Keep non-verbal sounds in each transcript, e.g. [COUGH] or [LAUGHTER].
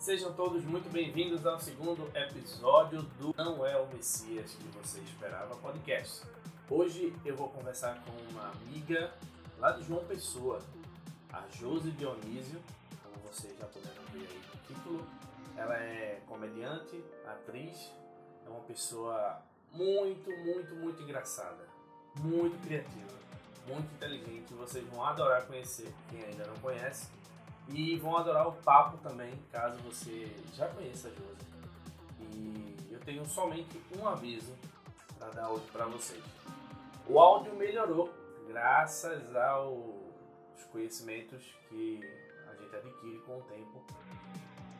Sejam todos muito bem-vindos ao segundo episódio do Não é o Messias que você esperava podcast. Hoje eu vou conversar com uma amiga lá de João Pessoa, a Josi Dionísio, como vocês já puderam ver aí no título. Ela é comediante, atriz, é uma pessoa muito, muito, muito engraçada, muito criativa, muito inteligente. Vocês vão adorar conhecer, quem ainda não conhece. E vão adorar o papo também, caso você já conheça a Josi. E eu tenho somente um aviso para dar hoje para vocês. O áudio melhorou graças aos conhecimentos que a gente adquire com o tempo,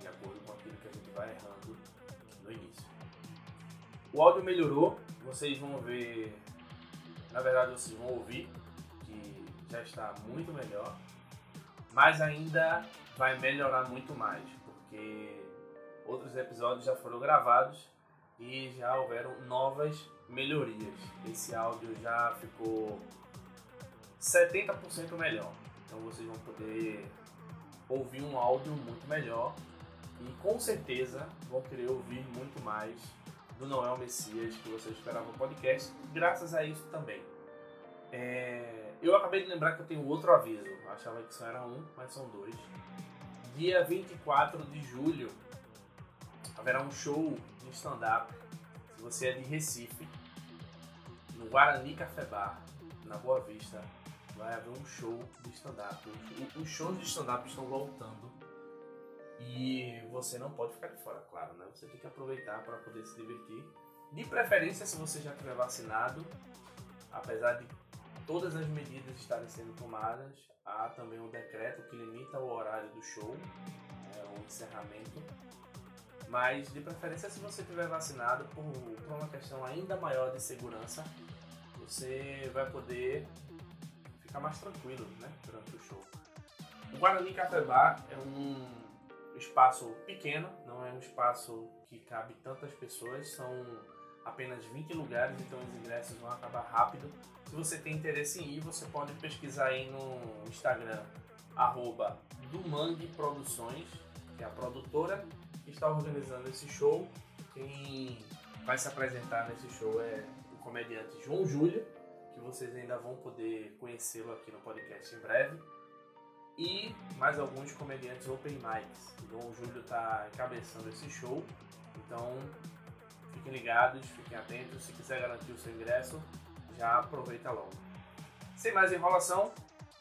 de acordo com aquilo que a gente vai errando no início. O áudio melhorou, vocês vão ver, na verdade vocês vão ouvir que já está muito melhor mas ainda vai melhorar muito mais, porque outros episódios já foram gravados e já houveram novas melhorias. Esse áudio já ficou 70% melhor. Então vocês vão poder ouvir um áudio muito melhor e com certeza vão querer ouvir muito mais do Noel Messias que vocês esperavam no podcast, graças a isso também. É eu acabei de lembrar que eu tenho outro aviso. Achava que só era um, mas são dois. Dia 24 de julho haverá um show de stand-up. Se você é de Recife, no Guarani Café Bar, na Boa Vista, vai haver um show de stand-up. Os shows de stand-up estão voltando. E você não pode ficar de fora, claro, né? Você tem que aproveitar para poder se divertir. De preferência, se você já tiver vacinado, apesar de todas as medidas estarem sendo tomadas. Há também um decreto que limita o horário do show, é, o encerramento. Mas, de preferência, se você estiver vacinado, por, por uma questão ainda maior de segurança, você vai poder ficar mais tranquilo né, durante o show. O Guarani Café Bar é um espaço pequeno, não é um espaço que cabe tantas pessoas, são apenas 20 lugares, então os ingressos vão acabar rápido. Se você tem interesse em ir, você pode pesquisar aí no Instagram, arroba Produções, que é a produtora que está organizando esse show. Quem vai se apresentar nesse show é o comediante João Júlio, que vocês ainda vão poder conhecê-lo aqui no podcast em breve. E mais alguns comediantes open mics. João Júlio está encabeçando esse show, então Fiquem ligados, fiquem atentos. Se quiser garantir o seu ingresso, já aproveita logo. Sem mais enrolação,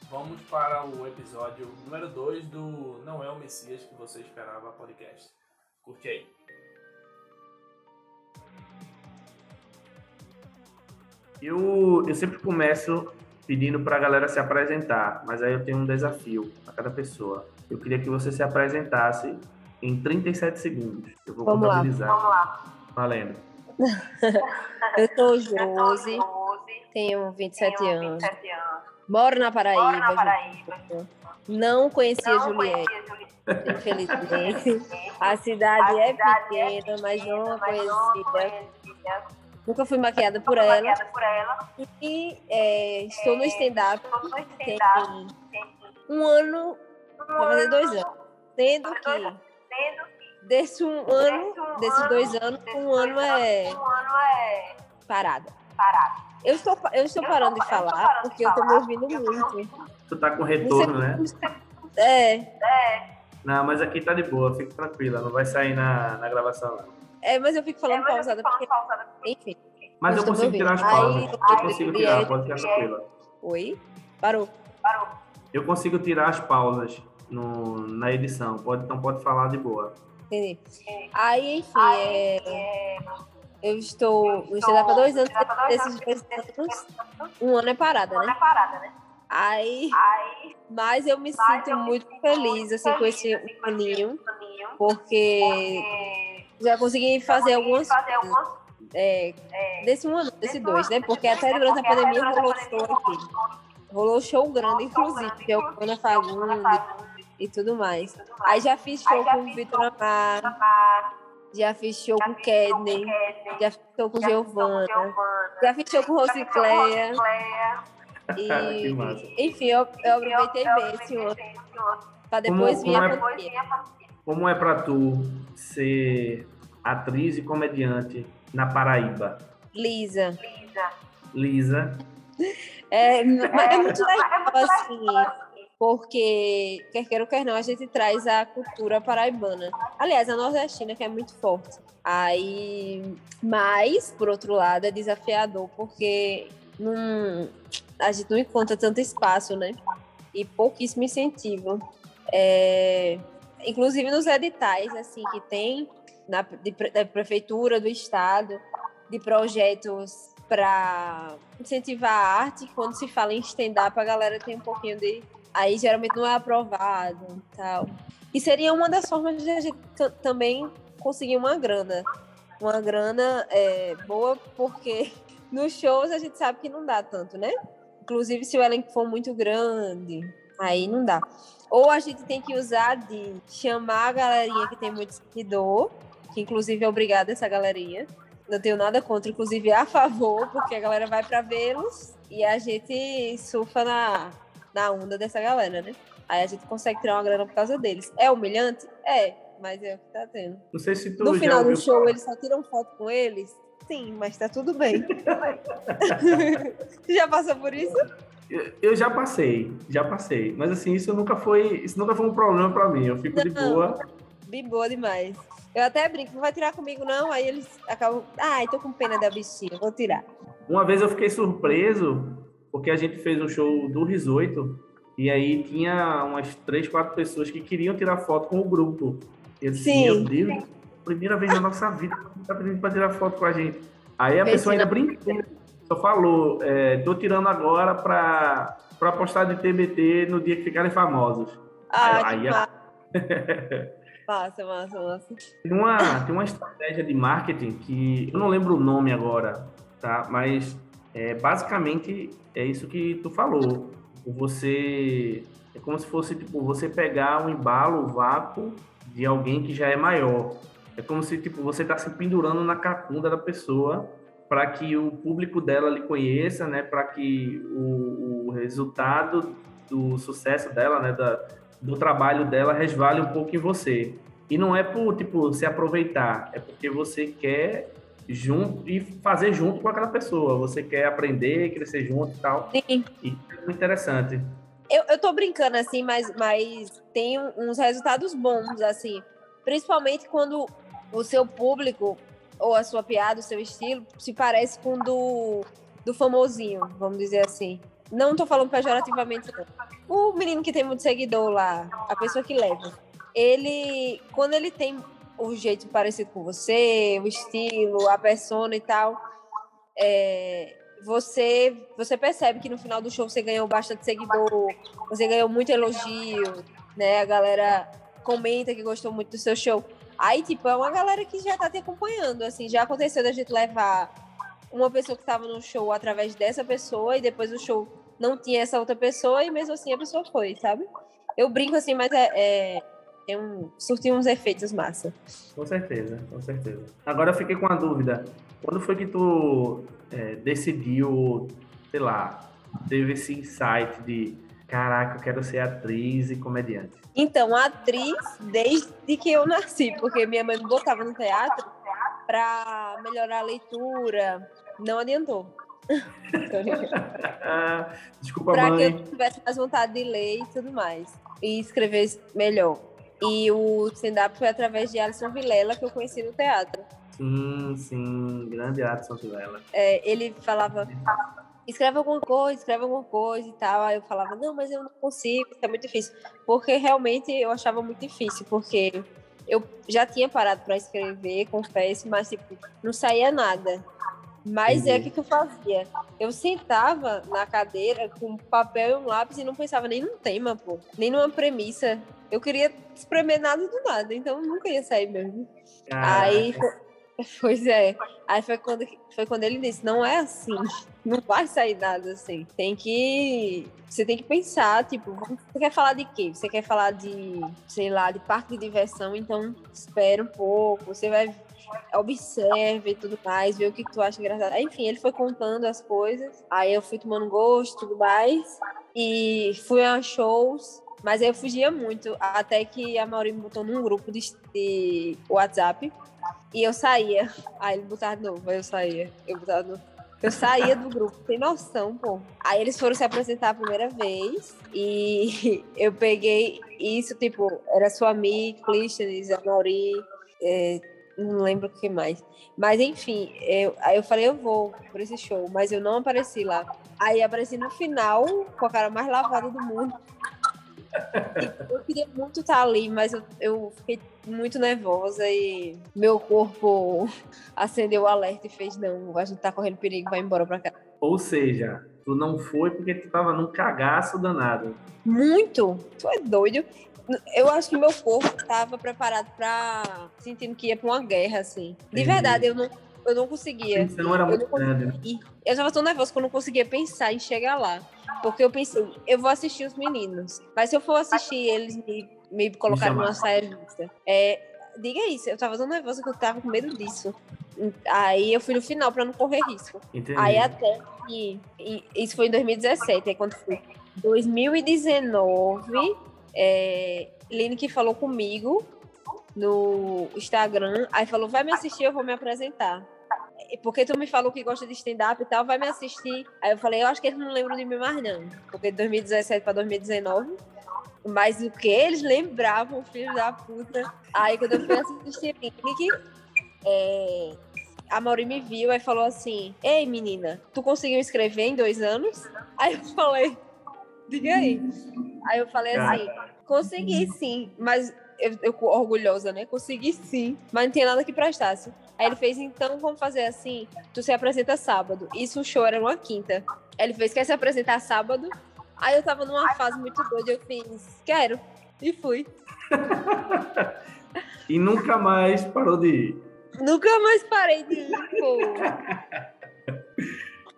vamos para o episódio número 2 do Não é o Messias que você esperava podcast. Curte aí. Eu, eu sempre começo pedindo para a galera se apresentar, mas aí eu tenho um desafio a cada pessoa. Eu queria que você se apresentasse em 37 segundos. Eu vou Vamos contabilizar. Lá. Vamos lá. Valendo. [LAUGHS] eu sou Josi, tenho 27 anos. Moro na Paraíba. Moro na Paraíba. Não conhecia não Juliette, infelizmente. [LAUGHS] A cidade, a é, pequena, mas não a conhecia. Nunca fui maquiada por ela. E é, estou no stand-up tem um ano, vai fazer dois anos. Sendo que desse um ano, desses dois anos, um ano é parada. Eu estou, eu estou parando de falar porque eu estou me ouvindo muito. Tu tá com retorno, né? É. Não, mas aqui tá de boa, fica tranquila, não vai sair na, na gravação não. É, mas eu fico falando pausada porque... Enfim. Mas eu consigo tirar as pausas. Aí, eu consigo tirar, pode ficar tranquila. Oi? Parou. Parou. Eu consigo tirar as pausas no, na edição, pode, então pode falar de boa. Entendi. Aí, enfim, é... eu estou no stand-up há dois anos, desses dois anos, um ano é parada, né? Aí, mas eu me sinto muito feliz, assim, com esse aninho, porque já consegui fazer algumas é, desse um ano, desse dois, né? Porque até durante a pandemia rolou show aqui. Rolou show grande, inclusive, que é o Ana Fagundes, e tudo mais. Aí já fiz show com o Vitor Amar, já fiz show com o Kedney, já fiz show com Giovana, já fiz show com Rosicléia. E, [LAUGHS] enfim, eu, eu aproveitei bem esse outro. Pra depois vir a pandemia. como é para tu ser atriz e comediante na Paraíba? Lisa. Lisa. É, é muito legal, assim, porque, quer queira ou quer não, a gente traz a cultura paraibana. Aliás, a nordestina, que é muito forte. Aí, mas, por outro lado, é desafiador, porque a gente não encontra tanto espaço, né? E pouquíssimo incentivo. É, inclusive nos editais, assim, que tem na, de, da prefeitura, do estado, de projetos para incentivar a arte. Quando se fala em stand-up, a galera tem um pouquinho de. Aí geralmente não é aprovado tal. E seria uma das formas de a gente também conseguir uma grana. Uma grana é, boa, porque [LAUGHS] nos shows a gente sabe que não dá tanto, né? Inclusive, se o elenco for muito grande, aí não dá. Ou a gente tem que usar de chamar a galerinha que tem muito seguidor, que inclusive é obrigada essa galerinha, não tenho nada contra, inclusive a favor, porque a galera vai para vê-los e a gente surfa na, na onda dessa galera, né? Aí a gente consegue tirar uma grana por causa deles. É humilhante? É, mas é o que tá tendo. Não sei se tu No final do show, eles só tiram foto com eles? Sim, mas tá tudo bem. [LAUGHS] já passou por isso? Eu já passei, já passei. Mas assim, isso nunca foi, isso nunca foi um problema para mim. Eu fico não, de boa. De boa demais. Eu até brinco, não vai tirar comigo, não. Aí eles acabam. Ai, tô com pena da bichinha, vou tirar. Uma vez eu fiquei surpreso, porque a gente fez um show do Risoito, e aí tinha umas três, quatro pessoas que queriam tirar foto com o grupo. Eu disse, Sim. meu Deus, primeira vez na nossa vida que tá pedindo pra tirar foto com a gente. Aí a pessoa ainda brincou, só falou, é, tô tirando agora pra, pra postar de TBT no dia que ficarem famosos. Ah, aí, aí a... [LAUGHS] Massa, massa, massa. Tem uma, tem uma estratégia de marketing que eu não lembro o nome agora, tá? Mas é, basicamente é isso que tu falou. Você é como se fosse tipo você pegar um embalo, um vácuo de alguém que já é maior. É como se tipo você está se pendurando na cacunda da pessoa para que o público dela lhe conheça, né? Para que o, o, resultado do sucesso dela, né? Da, do trabalho dela resvale um pouco em você. E não é por, tipo, se aproveitar, é porque você quer junto e fazer junto com aquela pessoa. Você quer aprender, crescer junto e tal. Sim. E é muito interessante. Eu, eu tô brincando assim, mas, mas tem uns resultados bons, assim. Principalmente quando o seu público, ou a sua piada, o seu estilo, se parece com o do, do famosinho, vamos dizer assim. Não tô falando pejorativamente, não. O menino que tem muito seguidor lá, a pessoa que leva, ele, quando ele tem o jeito parecido com você, o estilo, a persona e tal, é, você, você percebe que no final do show você ganhou bastante seguidor, você ganhou muito elogio, né? A galera comenta que gostou muito do seu show. Aí, tipo, é uma galera que já tá te acompanhando, assim, já aconteceu da gente levar uma pessoa que estava no show através dessa pessoa e depois o show não tinha essa outra pessoa e mesmo assim a pessoa foi, sabe? Eu brinco assim, mas é, é tem um, surtiu uns efeitos massa. Com certeza, com certeza. Agora eu fiquei com uma dúvida. Quando foi que tu é, decidiu, sei lá, teve esse insight de caraca, eu quero ser atriz e comediante? Então, atriz desde que eu nasci, porque minha mãe me botava no teatro para melhorar a leitura. Não adiantou. [LAUGHS] Desculpa, pra mãe. que eu tivesse mais vontade de ler e tudo mais. E escrever melhor. E o stand-up foi através de Alisson Vilela que eu conheci no teatro. Sim, sim, grande Alisson Vilela. É, ele falava, escreve alguma coisa, escreve alguma coisa e tal. Aí eu falava, não, mas eu não consigo, é muito difícil. Porque realmente eu achava muito difícil, porque eu já tinha parado para escrever, confesso, mas tipo, não saía nada. Mas é o que, que eu fazia? Eu sentava na cadeira com papel e um lápis e não pensava nem num tema, pô, nem numa premissa. Eu queria espremer nada do nada, então nunca ia sair mesmo. Ah. Aí, [LAUGHS] pois é. Aí foi quando, foi quando ele disse: não é assim, não vai sair nada assim. Tem que. Você tem que pensar, tipo, você quer falar de quê? Você quer falar de, sei lá, de parque de diversão, então espera um pouco, você vai observe e tudo mais, vê o que tu acha engraçado. Enfim, ele foi contando as coisas, aí eu fui tomando gosto e tudo mais, e fui a shows, Mas eu fugia muito, até que a Mauri me botou num grupo de, de WhatsApp e eu saía. Aí ele botava de novo, aí eu saía. Eu botava de novo. Eu saía do grupo, sem noção, pô. Aí eles foram se apresentar a primeira vez e [LAUGHS] eu peguei isso, tipo, era sua amiga, Clístenes, a é, não lembro o que mais. Mas enfim, eu, aí eu falei, eu vou por esse show, mas eu não apareci lá. Aí apareci no final, com a cara mais lavada do mundo. Eu queria muito estar ali, mas eu, eu fiquei muito nervosa e meu corpo acendeu o alerta e fez: não, a gente tá correndo perigo, vai embora pra cá. Ou seja, tu não foi porque tu tava num cagaço danado. Muito! Tu é doido? Eu acho que meu corpo tava preparado pra. sentindo que ia pra uma guerra, assim. De verdade, eu não, eu não conseguia. Você não era Eu muito não grande, né? E eu tava tão nervosa que eu não conseguia pensar em chegar lá. Porque eu pensei, eu vou assistir os meninos. Mas se eu for assistir eles me, me colocarem numa saia justa. É, diga isso, eu tava tão nervosa que eu tava com medo disso. Aí eu fui no final pra não correr risco. Entendi. Aí até que. Isso foi em 2017, aí quando foi 2019, é, Lene que falou comigo no Instagram, aí falou, vai me assistir, eu vou me apresentar. Porque tu me falou que gosta de stand-up e tal, vai me assistir. Aí eu falei, eu acho que eles não lembram de mim mais não. Porque de 2017 pra 2019. Mas o que eles lembravam, filho da puta. Aí quando eu fui assistir Link, é, a Mauri me viu e falou assim: Ei, menina, tu conseguiu escrever em dois anos? Aí eu falei, diga aí. Aí eu falei assim, consegui sim, mas eu, eu orgulhosa, né? Consegui sim, mas não tinha nada que prestasse. Aí ele fez, então vamos fazer assim: tu se apresenta sábado. Isso o show era uma quinta. Aí ele fez, quer se apresentar sábado? Aí eu tava numa fase muito doida, eu fiz, quero. E fui. [LAUGHS] E nunca mais parou de ir. Nunca mais parei de ir, pô.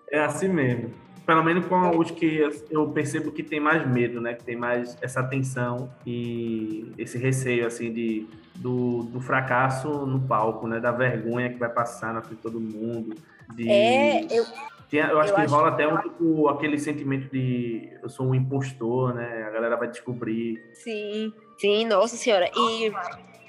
É assim mesmo. Pelo menos com os que eu percebo que tem mais medo, né? Que tem mais essa tensão e esse receio, assim, de, do, do fracasso no palco, né? Da vergonha que vai passar na frente de todo mundo. De... É, eu, Tem- eu acho eu que acho rola até um tipo, aquele sentimento de eu sou um impostor, né? A galera vai descobrir. Sim, sim, nossa senhora. E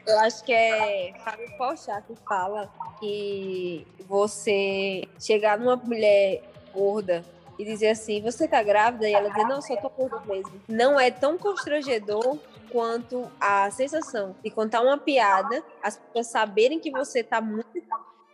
eu acho que é Fábio Porchat que fala que você chegar numa mulher gorda e dizer assim, você tá grávida? E ela dizer, não, só tô gorda mesmo. Não é tão constrangedor quanto a sensação de contar uma piada, as pessoas saberem que você tá muito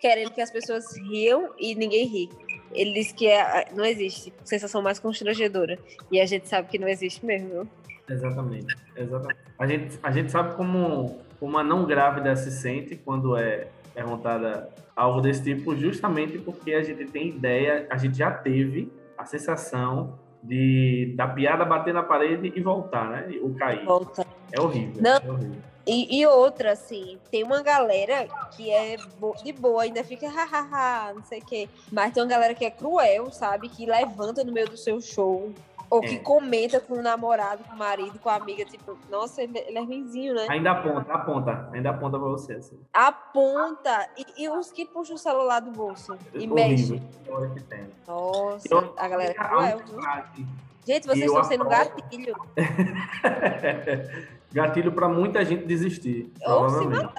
querendo que as pessoas riam e ninguém ri. Ele diz que é, não existe sensação mais constrangedora. E a gente sabe que não existe mesmo. Exatamente. Exatamente. A gente, a gente sabe como, como a não grávida se sente quando é perguntada algo desse tipo, justamente porque a gente tem ideia, a gente já teve a sensação de da piada bater na parede e voltar, né? Ou cair. Volta. É horrível. Não. É horrível. E, e outra, assim, tem uma galera que é de boa, ainda fica hahaha, não sei o quê. Mas tem uma galera que é cruel, sabe? Que levanta no meio do seu show. Ou que É. comenta com o namorado, com o marido, com a amiga, tipo, nossa, ele é ruimzinho, né? Ainda aponta, aponta. Ainda aponta pra você. Assim. Aponta. E, e os que puxam o celular do bolso e Horrível. mexe. Hora que tem. Nossa, Eu- a galera é cruel, Gente, vocês estão sendo aprovo. gatilho. [LAUGHS] Gatilho para muita gente desistir, Ou se provavelmente.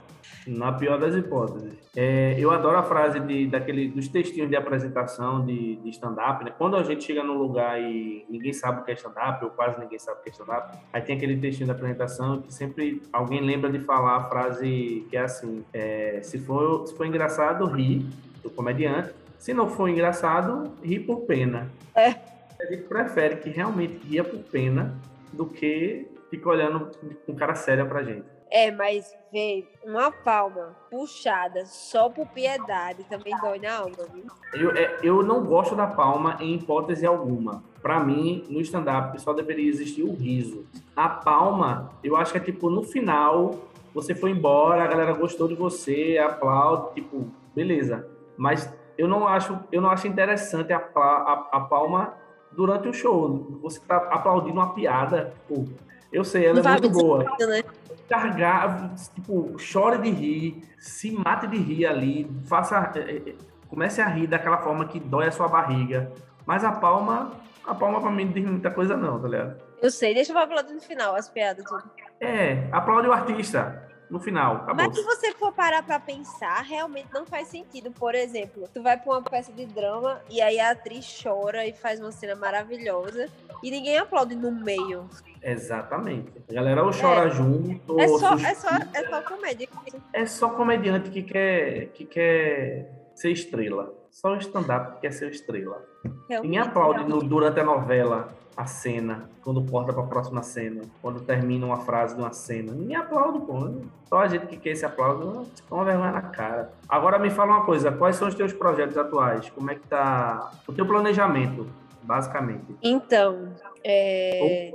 Na pior das hipóteses. É, eu adoro a frase de, daquele, dos textinhos de apresentação de, de stand-up. Né? Quando a gente chega num lugar e ninguém sabe o que é stand-up, ou quase ninguém sabe o que é stand-up, aí tem aquele textinho de apresentação que sempre alguém lembra de falar a frase que é assim: é, se, for, se for engraçado, ri do comediante. Se não for engraçado, ri por pena. É. A gente prefere que realmente ria por pena do que fica olhando com cara séria pra gente. É, mas, vê, uma palma puxada só por piedade também dói na alma, viu? Eu, é, eu não gosto da palma em hipótese alguma. Pra mim, no stand-up, só deveria existir o riso. A palma, eu acho que é tipo, no final, você foi embora, a galera gostou de você, aplaude, tipo, beleza. Mas eu não acho, eu não acho interessante a, a, a palma durante o show. Você tá aplaudindo uma piada, tipo, eu sei, ela Não é muito boa. Né? Cargar, tipo, chore de rir, se mate de rir ali, faça, eh, eh, comece a rir daquela forma que dói a sua barriga. Mas a palma, a palma pra mim não diz muita coisa não, tá ligado? Eu sei, deixa eu aplaudir no final as piadas. Tudo. É, aplaude o artista no final. Acabou. Mas se você for parar pra pensar, realmente não faz sentido. Por exemplo, tu vai pra uma peça de drama e aí a atriz chora e faz uma cena maravilhosa e ninguém aplaude no meio. Exatamente. A galera ou chora É. junto, É só, é só, é só comédia. é só comediante que quer, que quer ser estrela. Só stand-up que quer ser estrela. Ninguém Realmente, aplaude no- durante a novela a cena, quando corta pra próxima cena, quando termina uma frase de uma cena. Ninguém aplaude, pô. Só a gente que quer esse aplauso, é uma vergonha na cara. Agora me fala uma coisa, quais são os teus projetos atuais? Como é que tá o teu planejamento, basicamente? Então, é,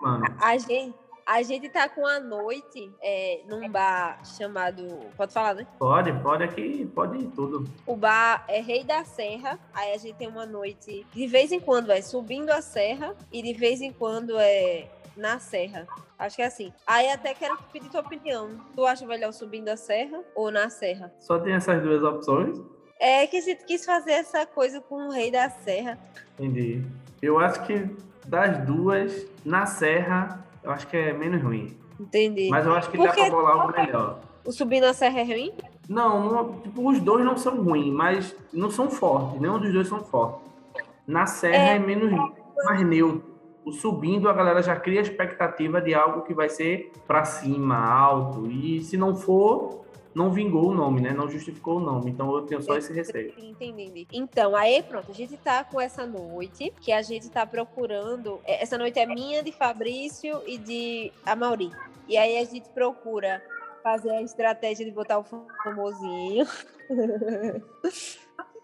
Mano, a, gente, a gente tá com a noite é, num bar chamado. Pode falar, né? pode, pode aqui, pode ir tudo. O bar é Rei da Serra. Aí a gente tem uma noite. De vez em quando é subindo a serra e de vez em quando é na serra. Acho que é assim. Aí até quero pedir tua opinião. Tu acha melhor subindo a serra ou na serra? Só tem essas duas opções? É que a gente quis fazer essa coisa com o Rei da Serra. Entendi. Eu acho que das duas, na Serra, eu acho que é menos ruim. Entendi. Mas eu acho que Por dá pra bolar algo melhor. O subindo a serra é ruim? Não, não- tipo, os dois não são ruins, mas não são fortes. Nenhum dos dois são fortes. Na Serra é, É. menos mais neutro. O subindo, a galera já cria a expectativa de algo que vai ser pra cima, alto. E se não for, não vingou o nome, né? Não justificou o nome. Então eu tenho só esse receio. Entendi. Então, aí pronto, a gente tá com essa noite, que a gente tá procurando. é, Essa noite é minha, de Fabrício e de Amauri. E aí a gente procura fazer a estratégia de botar o famosinho. [LAUGHS]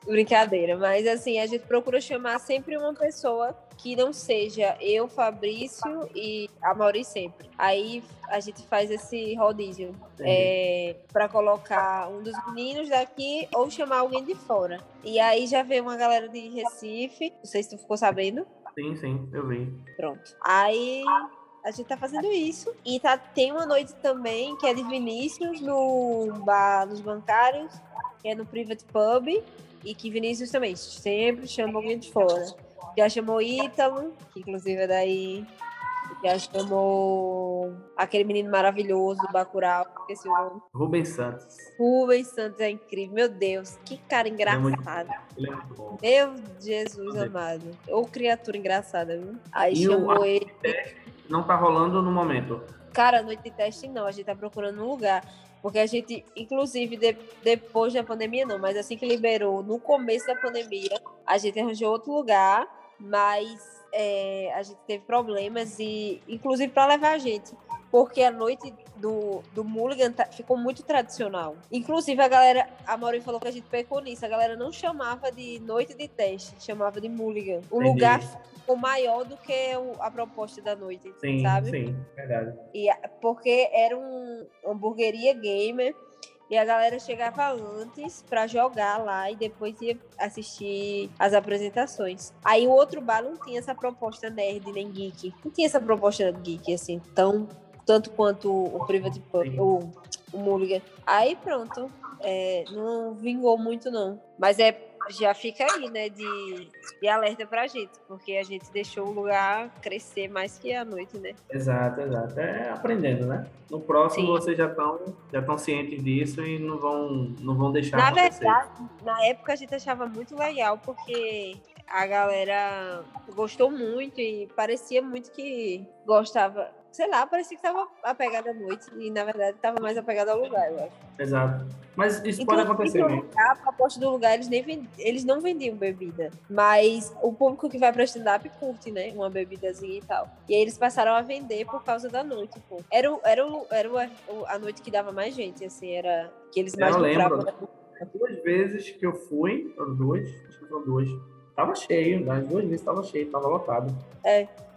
Brincadeira, mas assim, a gente procura chamar sempre uma pessoa que não seja eu, Fabrício e a Mauri sempre. Aí a gente faz esse rodízio é, para colocar um dos meninos daqui ou chamar alguém de fora. E aí já veio uma galera de Recife, não sei se tu ficou sabendo. Sim, sim, eu vi. Pronto. Aí a gente tá fazendo isso. E tá, tem uma noite também que é de Vinícius no bar dos bancários, que é no Private Pub. E que Vinícius também sempre chama alguém de fora. Já chamou Ítalo, que inclusive é daí. Já chamou aquele menino maravilhoso do Bacurau, esqueci o nome. Rubens Santos. Rubens Santos é incrível. Meu Deus, que cara muito- engraçado. Ele é muito bom. Meu Jesus amado. Ou criatura engraçada, viu? Aí E chamou ele. Não tá rolando no momento. Cara, noite de teste não, a gente tá procurando um lugar. Porque a gente, inclusive, de- depois da pandemia não, mas assim que liberou, no começo da pandemia, a gente arranjou outro lugar, mas é, a gente teve problemas e, inclusive, para levar a gente. Porque a noite do, do Mulligan tá- ficou muito tradicional. Inclusive, a galera, a Maureen falou que a gente pecou nisso, a galera não chamava de noite de teste, chamava de Mulligan. O Entendi. lugar ficou maior do que o- a proposta da noite, Sim, sabe? sim, verdade. E porque era um hamburgueria gamer e a galera chegava antes pra jogar lá e depois ia assistir as apresentações. Aí o outro bar não tinha essa proposta nerd nem geek. Não tinha essa proposta geek assim, tão tanto quanto o Private Pub, o, o Mulligan. Aí pronto, é, não vingou muito não. Mas é já fica aí, né, de, de alerta pra gente, porque a gente deixou o lugar crescer mais que a noite, né? Exato, exato. É aprendendo, né? No próximo Sim. vocês já estão já estão cientes disso e não vão não vão deixar Na acontecer. verdade, na época a gente achava muito legal, porque a galera gostou muito e parecia muito que gostava. Sei lá, parecia que tava apegada à noite e na verdade tava mais apegada ao lugar, eu acho. Exato. Mas isso Inclusive, pode acontecer mesmo. lugar, a proposta do lugar, eles, nem vend- eles não vendiam bebida. Mas o público que vai pra stand-up curte, né? Uma bebidazinha e tal. E aí eles passaram a vender por causa da noite, pô. Era, o- era, o- era o- a noite que dava mais gente, assim, era que eles mais Eu lembro. lucravam. Duas vezes que eu fui, foram duas, acho que foram duas. Tava cheio, das duas vezes tava cheio, tava lotado.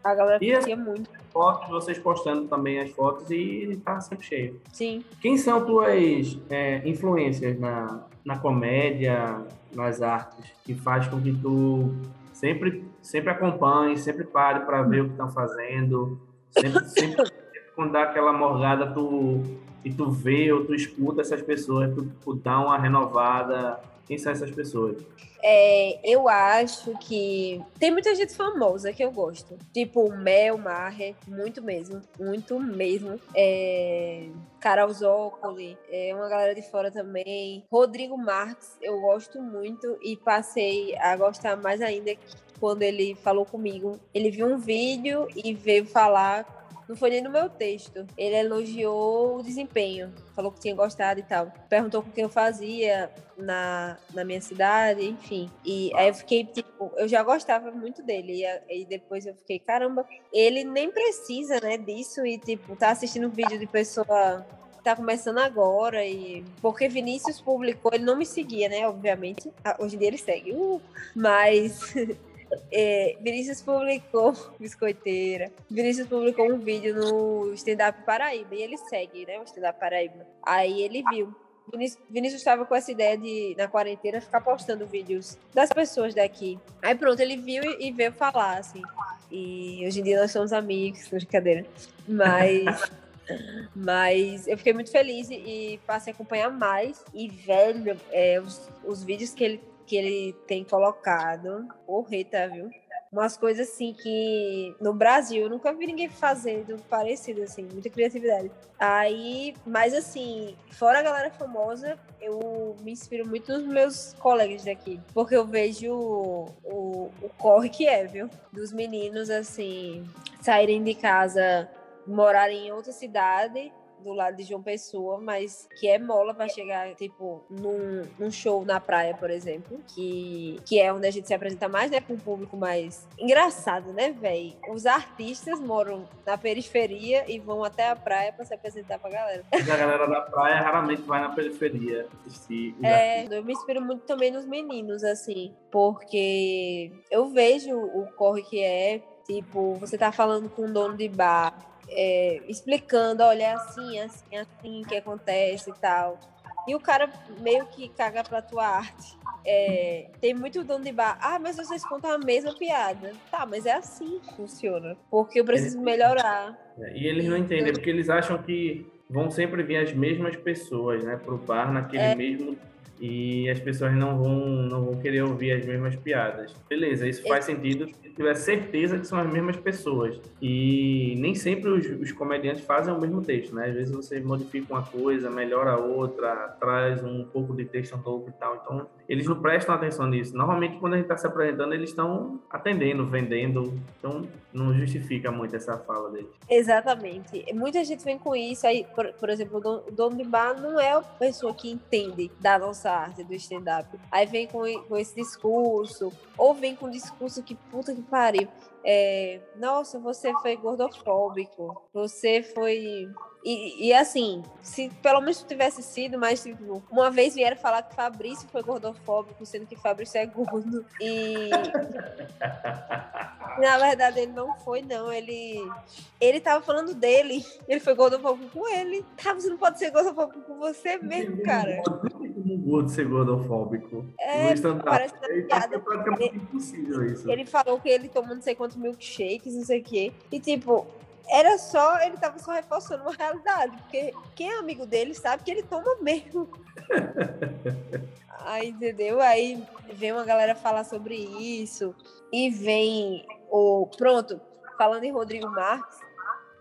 A galera E curtia muito. Fotos, vocês postando também as fotos e tava sempre cheio. Sim. Quem são tuas é, influências na, na comédia, nas artes, que faz com que tu sempre, sempre acompanhe, sempre pare para ver o que estão fazendo, sempre, [LAUGHS] sempre quando dá aquela morgada, tu, e tu vê ou tu escuta essas pessoas, tu, tu dá uma renovada. Quem são essas pessoas? É, eu acho que tem muita gente famosa que eu gosto. Tipo Mel Maher, muito mesmo, muito mesmo. É, Carol Zócoli, é uma galera de fora também. Rodrigo Marques, eu gosto muito e passei a gostar mais ainda quando ele falou comigo. Ele viu um vídeo e veio falar não foi nem no meu texto. Ele elogiou o desempenho, falou que tinha gostado e tal. Perguntou com quem eu fazia na, na minha cidade, enfim. E aí eu fiquei, tipo, eu já gostava muito dele. E, e depois eu fiquei, caramba, ele nem precisa, né, disso. E, tipo, tá assistindo um vídeo de pessoa tá começando agora e porque Vinícius publicou, ele não me seguia, né, obviamente. Ah, hoje em dia ele segue. Uh, mas [LAUGHS] É, Vinícius publicou, [LAUGHS] biscoiteira, Vinícius publicou um vídeo no Stand Up Paraíba e ele segue, né, o Stand Up Paraíba. Aí ele viu. Vinícius estava com essa ideia de, na quarentena, ficar postando vídeos das pessoas daqui. Aí pronto, ele viu e, e veio falar, assim. E hoje em dia nós somos amigos, brincadeira. Mas. [LAUGHS] Mas eu fiquei muito feliz e, e passei a acompanhar mais. E, velho, é, os, os vídeos que ele que ele tem colocado. Porreta, viu? Umas coisas assim que no Brasil eu nunca vi ninguém fazendo parecido, assim, muita criatividade. Aí, mas assim, fora a galera famosa, eu me inspiro muito nos meus colegas daqui. Porque eu vejo o, o, o corre que é, viu? Dos meninos, assim, saírem de casa, morarem em outra cidade do lado de João Pessoa, mas que é mola para chegar, tipo, num, num, show na praia, por exemplo, que, que é onde a gente se apresenta mais, né, com um público mais engraçado, né, velho? Os artistas moram na periferia e vão até a praia para se apresentar pra galera. a galera da praia raramente vai na periferia assistir. É, eu me inspiro muito também nos meninos, assim, porque eu vejo o corre que é, tipo, você tá falando com um dono de bar, é, explicando, olha, é assim, é assim, é assim que acontece e tal. E o cara meio que caga pra tua arte. É, tem muito dono de bar. Ah, mas vocês contam a mesma piada. Tá, mas é assim que funciona. Porque eu preciso melhorar. É, e eles não entendem, porque eles acham que vão sempre vir as mesmas pessoas, né, pro bar naquele é. mesmo e as pessoas não vão, não vão querer ouvir as mesmas piadas. Beleza, isso faz sentido se tiver certeza que são as mesmas pessoas. E nem sempre os, os, comediantes fazem o mesmo texto, né? Às vezes você modifica uma coisa, melhora a outra, traz um pouco de texto novo e tal. Então, eles não prestam atenção nisso. Normalmente, quando a gente está se apresentando, eles estão atendendo, vendendo. Então, não justifica muito essa fala deles. Exatamente. Muita gente vem com isso. Aí, por, por exemplo, o dono de bar não é a pessoa que entende da nossa arte, do stand-up. Aí vem com, com esse discurso, ou vem com um discurso que puta que pariu. É, nossa, você foi gordofóbico, você foi e, e, assim, se pelo menos tivesse sido, mas tipo, uma vez vieram falar que Fabrício foi gordofóbico, sendo que Fabrício é gordo. E na verdade ele não foi, não. Ele ele tava falando dele. Ele foi gordofóbico com ele. Tá, você não pode ser gordofóbico com você mesmo, cara. Gordo ser gordofóbico? É, parece é, piada. É impossível isso. Ele falou que ele tomou não sei quantos milkshakes, não sei o quê. E tipo, era só, ele tava só reforçando uma realidade, porque quem é amigo dele sabe que ele toma mesmo. [LAUGHS] Aí, entendeu? Aí vem uma galera falar sobre isso, e vem o. Pronto, falando em Rodrigo Marques,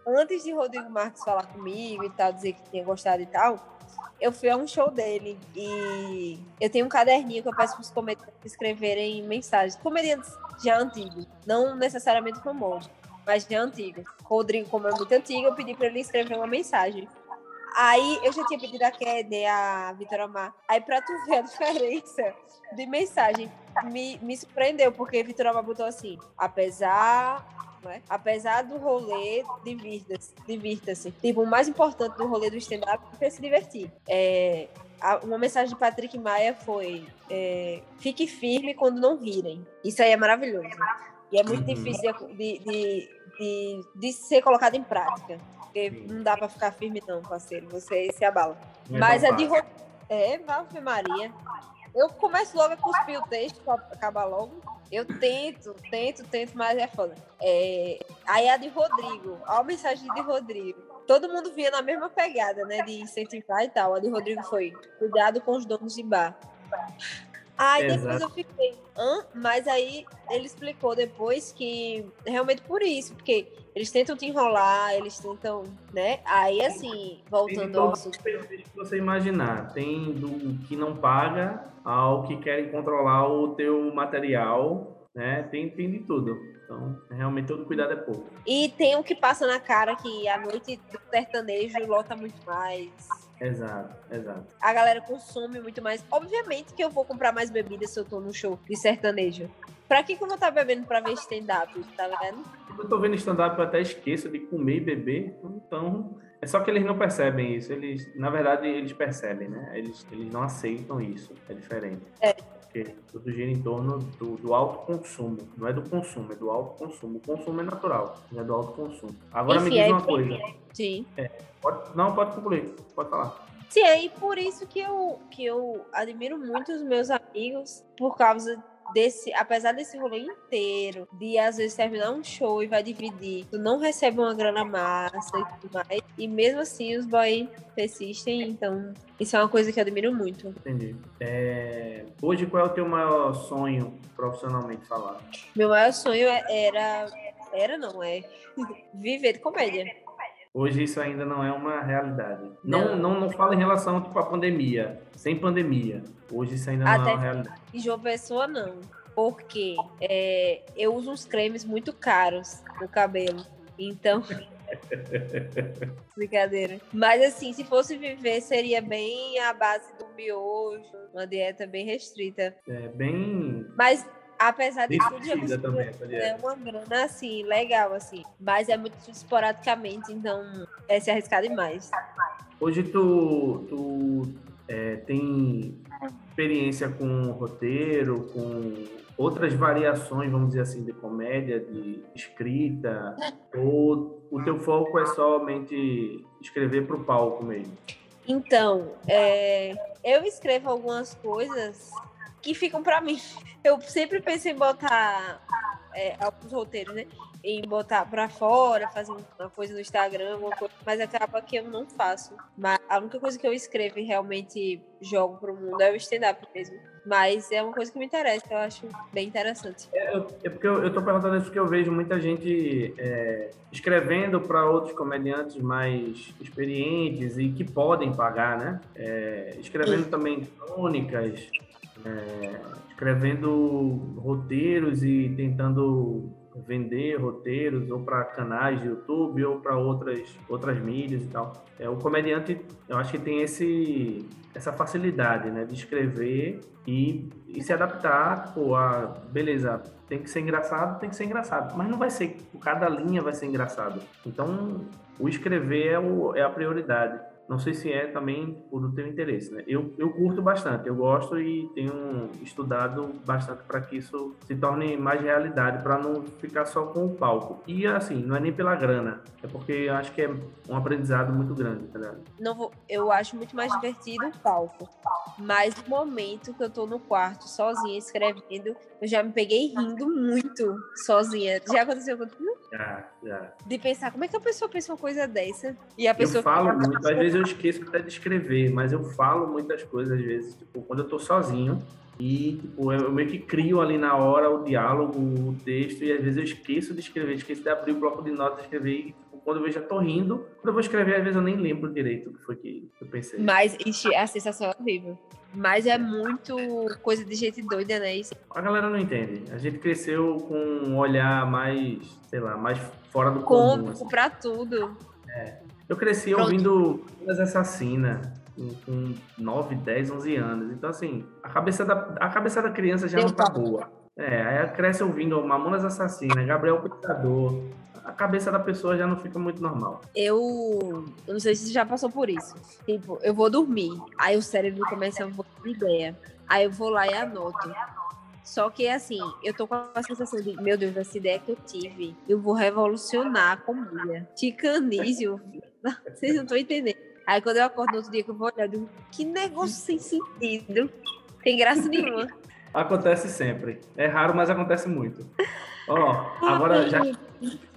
antes de Rodrigo Marques falar comigo e tal, dizer que tinha gostado e tal, eu fui a um show dele e eu tenho um caderninho que eu peço para os comediantes escreverem mensagens. Comediantes já antigos, não necessariamente famosos mas de antigo. Rodrigo, como é muito antigo, eu pedi para ele escrever uma mensagem. Aí eu já tinha pedido a Kedney, a Vitor Amar. Aí pra tu ver a diferença de mensagem, me, me surpreendeu, porque Vitor Amar botou assim, apesar né? Apesar do rolê, divirta-se. Divirta tipo, o mais importante do rolê do stand-up é se divertir. É, a, uma mensagem de Patrick Maia foi: é, fique firme quando não rirem. Isso aí é maravilhoso. E é muito uhum. difícil de, de, de, de, ser colocado em prática. Porque não dá para ficar firme, não, parceiro. Você se abala. É Mas é de. É, Ave Maria. Eu começo logo a cuspir o texto para acabar logo. Eu tento, tento, tento, mas é foda. É... Aí a de Rodrigo. A mensagem de Rodrigo. todo mundo vinha na mesma pegada, né? De incentivar e tal. A de Rodrigo foi cuidado com os donos de bar. Aí depois Exato. eu fiquei, hã? Mas aí ele explicou depois que realmente por isso, porque eles tentam te enrolar, eles tentam, né? Aí assim, voltando ao todos os assunto. que você imaginar. Tem do que não paga ao que querem controlar o teu material, né? Tem, tem de tudo. Então, realmente todo cuidado é pouco. E tem o que passa na cara que a noite do sertanejo lota muito mais. Exato, exato. A galera consome muito mais. Obviamente que eu vou comprar mais bebidas se eu tô no show de sertanejo. Pra que, que eu vou estar bebendo pra ver stand-up, tá vendo? Quando eu tô vendo stand-up, eu até esqueço de comer e beber. Então, é só que eles não percebem isso. Eles, na verdade, eles percebem, né? Eles, eles não aceitam isso. É diferente. É. Porque tudo gira em torno do, do alto consumo. Não é do consumo, é do alto consumo. O consumo é natural, não é do alto consumo. Agora me diz aí- uma coisa. Sim. Pode- não, pode concluir. Pode falar. Sim, aí por isso que eu, que eu admiro muito os meus amigos, por causa desse, apesar desse rolê inteiro, de às vezes terminar um show e vai dividir, tu não recebe uma grana massa e tudo mais, e mesmo assim os boys persistem, então isso é uma coisa que eu admiro muito. Entendi. É, Hoje, qual é o teu maior sonho profissionalmente falando? Meu maior sonho é- era, era não, é [LAUGHS] viver de comédia. Hoje isso ainda não é uma realidade. Não, Não. não, não fala em relação tipo, à pandemia. Sem pandemia. Hoje isso ainda não Até é uma realidade. E João Pessoa não. Porque é, eu uso uns cremes muito caros no cabelo. Então. [LAUGHS] Brincadeira. Mas assim, se fosse viver, seria bem a base do miojo, uma dieta bem restrita. É bem Mas apesar de tudo, discutida também é uma grana assim, legal, assim. Mas é muito esporadicamente, então é se arriscar demais. Hoje tu, tu é, tem experiência com roteiro, com outras variações, vamos dizer assim, de comédia, de escrita, [LAUGHS] ou o teu foco é somente escrever para o palco mesmo? Então, é, eu escrevo algumas coisas que ficam pra mim. Eu sempre pensei em botar é, alguns roteiros, né? Em botar pra fora, fazer uma coisa no Instagram, coisa, mas acaba que eu não faço. Mas a única coisa que eu escrevo e realmente jogo pro mundo é o stand-up mesmo. Mas é uma coisa que me interessa, eu acho bem interessante. É, é porque eu, eu tô perguntando isso porque eu vejo muita gente é, escrevendo para outros comediantes mais experientes e que podem pagar, né? É, escrevendo também crônicas, é, escrevendo roteiros e tentando vender roteiros ou para canais de YouTube ou para outras outras mídias e tal. É, o comediante, eu acho que tem esse essa facilidade, né, de escrever e, e se adaptar, tipo, a beleza, tem que ser engraçado, tem que ser engraçado, mas não vai ser, cada linha vai ser engraçado. Então, o escrever é, o, é a prioridade. Não sei se é também o do teu interesse, né? Eu, eu curto bastante, eu gosto e tenho estudado bastante para que isso se torne mais realidade, para não ficar só com o palco. E assim, não é nem pela grana, é porque eu acho que é um aprendizado muito grande, tá ligado? não vou, eu acho muito mais divertido o palco. Mas no momento que eu tô no quarto sozinha escrevendo, eu já me peguei rindo muito sozinha. Já aconteceu contigo? Já, já. De pensar, como é que a pessoa pensa uma coisa dessa? E a pessoa Eu falo muito, às vezes eu esqueço até de escrever, mas eu falo muitas coisas, às vezes, tipo, quando eu tô sozinho e, tipo, eu meio que crio ali na hora o diálogo, o texto, e às vezes eu esqueço de escrever, esqueço de abrir o bloco de notas e escrever, e, tipo, quando eu vejo já tô rindo, quando eu vou escrever, às vezes eu nem lembro direito o que foi que eu pensei. Mas ixi, a sensação é horrível. Mas é muito coisa de gente doida, né? Isso. A galera não entende. A gente cresceu com um olhar mais, sei lá, mais fora do comum. assim. Cômico pra tudo. Eu cresci Pronto. ouvindo Mamonas Assassina com, com 9, 10, 11 anos. Então, assim, a cabeça da, a cabeça da criança já não tá boa. É, aí cresce ouvindo Mamonas Assassina, Gabriel Pensador. A cabeça da pessoa já não fica muito normal. Eu, eu não sei se você já passou por isso. Tipo, eu vou dormir, aí o cérebro começa a voar ideia. Aí eu vou lá e anoto. Só que assim, eu tô com a sensação de, meu Deus, essa ideia que eu tive, eu vou revolucionar a comida. Ticanísio, [LAUGHS] vocês não estão entendendo. Aí quando eu acordo no outro dia que eu vou olhar, eu digo, que negócio sem sentido. Tem graça nenhuma. Acontece sempre. É raro, mas acontece muito. Ó, agora já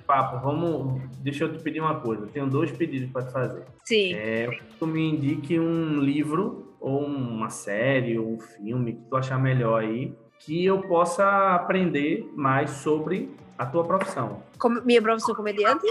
papo, vamos. Deixa eu te pedir uma coisa. Tenho dois pedidos para te fazer. Sim. É, tu me indique um livro ou uma série ou um filme que tu achar melhor aí, que eu possa aprender mais sobre a tua profissão. Como- minha profissão comediante?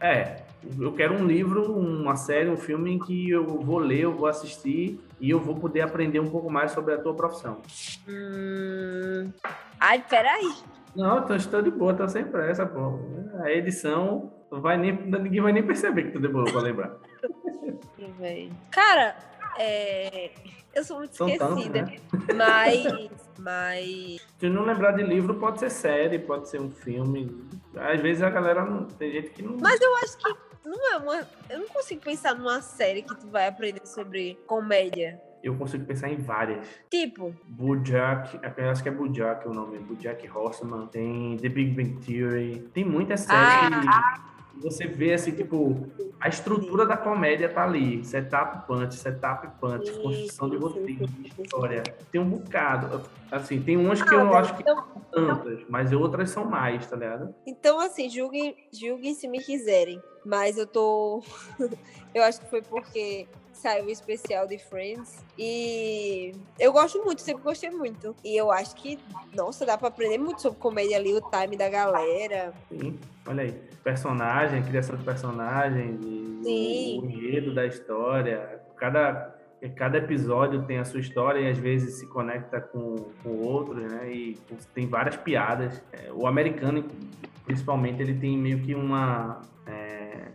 É, eu quero um livro, uma série, um filme em que eu vou ler, eu vou assistir e eu vou poder aprender um pouco mais sobre a tua profissão. Hum... Ai, peraí. Não, estou de boa, tô sem pressa, pô. A edição vai nem, ninguém vai nem perceber que tu demorou pra lembrar. [LAUGHS] Cara, é... eu sou muito São esquecida. né? Mas. Mas. [LAUGHS] Se não lembrar de livro, pode ser série, pode ser um filme. Às vezes a galera não. Tem gente que não. Mas eu acho que não é uma. Eu não consigo pensar numa série que tu vai aprender sobre comédia. Eu consigo pensar em várias. Tipo, Bojack, eu acho que é Bojack o nome, Bojack Horseman, tem The Big Bang Theory, tem muitas séries Ah. que você vê assim, tipo, a estrutura da comédia tá ali, setup punch, setup punch, Sim, construção de roteiro, história, tem um bocado, assim, tem umas que Ah, eu acho que então- são tantas, mas outras são mais, tá ligado? então assim, julguem, julguem se me quiserem. Mas eu tô. [LAUGHS] eu acho que foi porque saiu o especial de Friends. E eu gosto muito, sempre gostei muito. E eu acho que, nossa, dá pra aprender muito sobre comédia ali, o time da galera. Sim, olha aí, personagem, criação de personagem, o enredo da história, cada cada episódio tem a sua história e às vezes se conecta com, com outros, né? E tem várias piadas. É, o americano, principalmente, ele tem meio que uma é,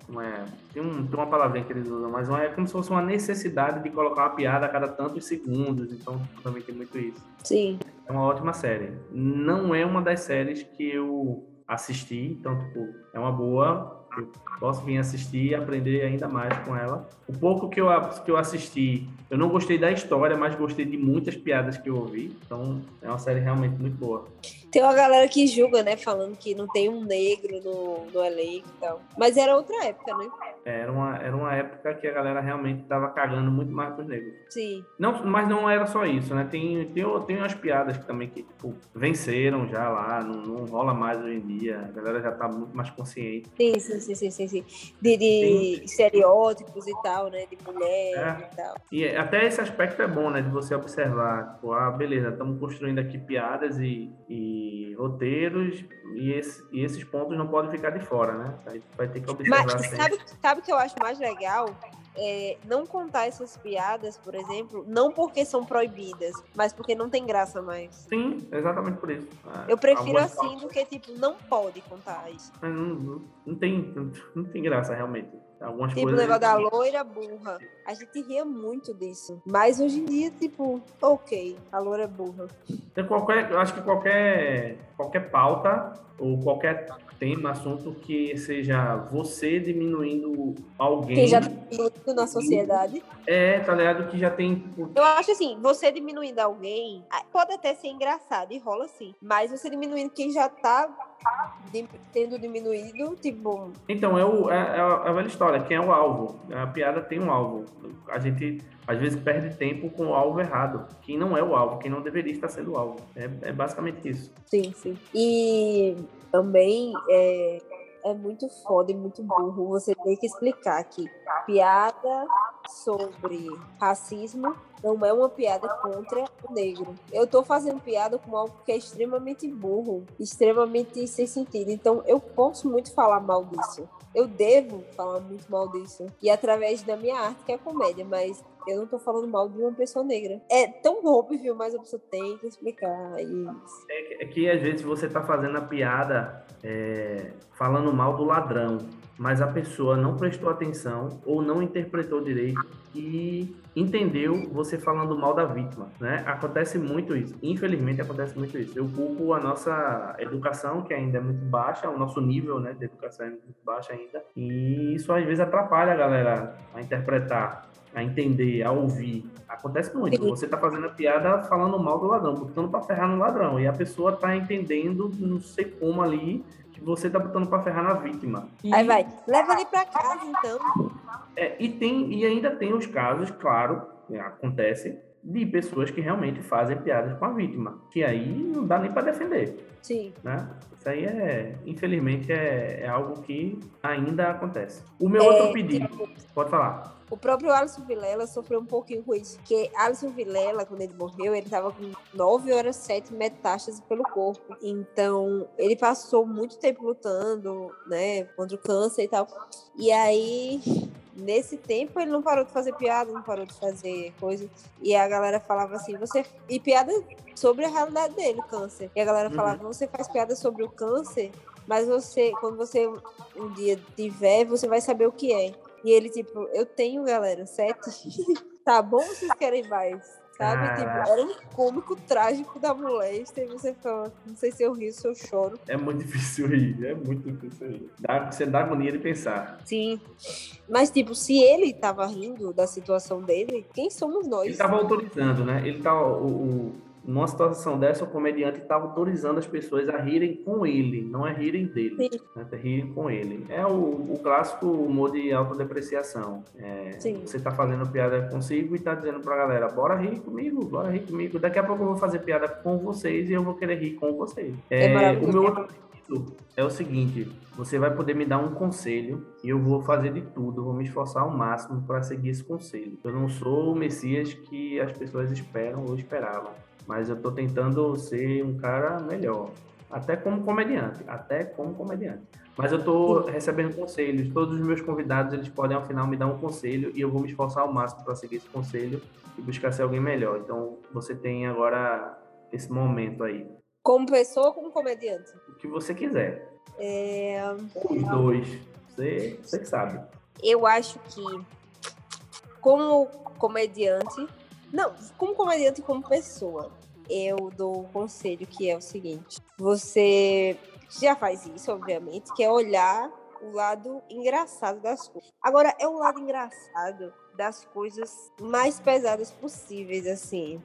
como é, tem, um, tem uma palavrinha que eles usam, mas é como se fosse uma necessidade de colocar uma piada a cada tantos segundos. Então também tem muito isso. Sim. É uma ótima série. Não é uma das séries que eu assisti, então, tipo, é uma boa. Eu posso vir assistir e aprender ainda mais com ela. O pouco que eu, que eu assisti, eu não gostei da história, mas gostei de muitas piadas que eu ouvi. Então, é uma série realmente muito boa. Tem uma galera que julga, né? Falando que não tem um negro no, no elenco e tal. Mas era outra época, né? Era uma, era uma época que a galera realmente estava cagando muito mais pros negros. Sim. Não, mas não era só isso, né? Tem, tem, tem umas piadas que também que tipo, venceram já lá, não, não rola mais hoje em dia. A galera já tá muito mais consciente. Sim, sim, sim, sim, sim. sim. De, de estereótipos e tal, né? De mulher É. e tal. E até esse aspecto é bom, né? De você observar, tipo, ah, beleza, estamos construindo aqui piadas e, e roteiros, e, esse- e esses pontos não podem ficar de fora, né? A gente vai ter que observar Mas sempre. sabe, sabe o que eu acho mais legal? É não contar essas piadas, por exemplo, não porque são proibidas, mas porque não tem graça mais. Sim, exatamente por isso. Ah, Eu prefiro algumas assim do que, tipo, não pode contar isso. Não, não, não tem, não tem graça, realmente. Algumas Tipo, o negócio da loira burra. A gente ria muito disso. Mas hoje em dia, tipo, ok, a loira burra. Tem qualquer, eu acho que qualquer, qualquer pauta ou qualquer tema, assunto que seja você diminuindo alguém... Quem já tá muito na sociedade. É, tá ligado? Que já tem... Eu acho assim, você diminuindo alguém, pode até ser engraçado e rola assim. Mas você diminuindo quem já tá tendo diminuído, tipo, Então, é, o, é, é a é a velha história. Quem é o alvo? A piada tem um alvo. A gente, às vezes, perde tempo com o alvo errado. Quem não é o alvo, quem não deveria estar sendo o alvo. É, é basicamente isso. sim, sim. E também é, é muito foda e muito burro você ter que explicar que piada sobre racismo não é uma piada contra o negro. Eu tô fazendo piada com algo que é extremamente burro, extremamente sem sentido. Então eu posso muito falar mal disso. Eu devo falar muito mal disso. E através da minha arte, que é a comédia, mas eu não tô falando mal de uma pessoa negra. É tão óbvio, mas a pessoa tem que explicar isso. É que, é que, às vezes você tá fazendo a piada é, falando mal do ladrão, mas a pessoa não prestou atenção ou não interpretou direito e entendeu você falando mal da vítima, né? Acontece muito isso. Infelizmente acontece muito isso. Eu culpo a nossa educação, que ainda é muito baixa, o nosso nível, né, de educação é muito baixo ainda, e isso às vezes atrapalha a galera a interpretar, a entender, a ouvir. Acontece muito. Sim. Você tá fazendo a piada falando mal do ladrão, botando pra ferrar no ladrão, e a pessoa tá entendendo, não sei como ali, que você tá botando pra ferrar na vítima. E- Aí vai, leva ele pra casa então. é, e, tem, e ainda tem os casos, claro, que acontece, de pessoas que realmente fazem piadas com a vítima. Que aí não dá nem para defender, Sim. né? Isso aí é, infelizmente, é, é algo que ainda acontece. O meu é, outro pedido, tipo, pode falar. O próprio Alisson Vilela sofreu um pouquinho com isso, porque Alisson Vilela, quando ele morreu, ele estava com 9 horas 7 metástases pelo corpo. Então, ele passou muito tempo lutando, né, contra o câncer e tal. E aí, nesse tempo, ele não parou de fazer piada, não parou de fazer coisa. E a galera falava assim, você. E piada sobre a realidade dele, câncer. E a galera uhum. falava, você faz piada sobre o câncer, mas você, quando você um dia tiver, você vai saber o que é. E ele, tipo, eu tenho, galera, sete. [LAUGHS] tá bom vocês querem mais? Sabe? Tipo, era um cômico trágico da moléstia. E você fala, não sei se eu rio, se eu choro. É muito [LAUGHS] difícil rir, é muito difícil rir. Dá, você dá agonia de pensar. Sim. Mas, tipo, se ele tava rindo da situação dele, quem somos nós? Ele tava autorizando, né? Ele tava. O, o numa situação dessa, o comediante está autorizando as pessoas a rirem com ele, não é rirem dele, né? é rirem com ele. É o, o clássico humor de autodepreciação. É, você está fazendo piada consigo e está dizendo para a galera, bora rir comigo, bora rir comigo. Daqui a pouco eu vou fazer piada com vocês e eu vou querer rir com vocês. É, é o meu outro pedido é o seguinte, você vai poder me dar um conselho e eu vou fazer de tudo, vou me esforçar ao máximo para seguir esse conselho. Eu não sou o Messias que as pessoas esperam ou esperavam mas eu estou tentando ser um cara melhor, até como comediante, até como comediante. Mas eu estou recebendo conselhos. Todos os meus convidados eles podem ao final me dar um conselho e eu vou me esforçar ao máximo para seguir esse conselho e buscar ser alguém melhor. Então você tem agora esse momento aí. Como pessoa ou como comediante? O que você quiser. É... Os dois. Você, você que sabe. Eu acho que como comediante não, como comediante e como pessoa, eu dou um conselho que é o seguinte: você já faz isso, obviamente, que é olhar o lado engraçado das coisas. Agora, é o lado engraçado das coisas mais pesadas possíveis, assim.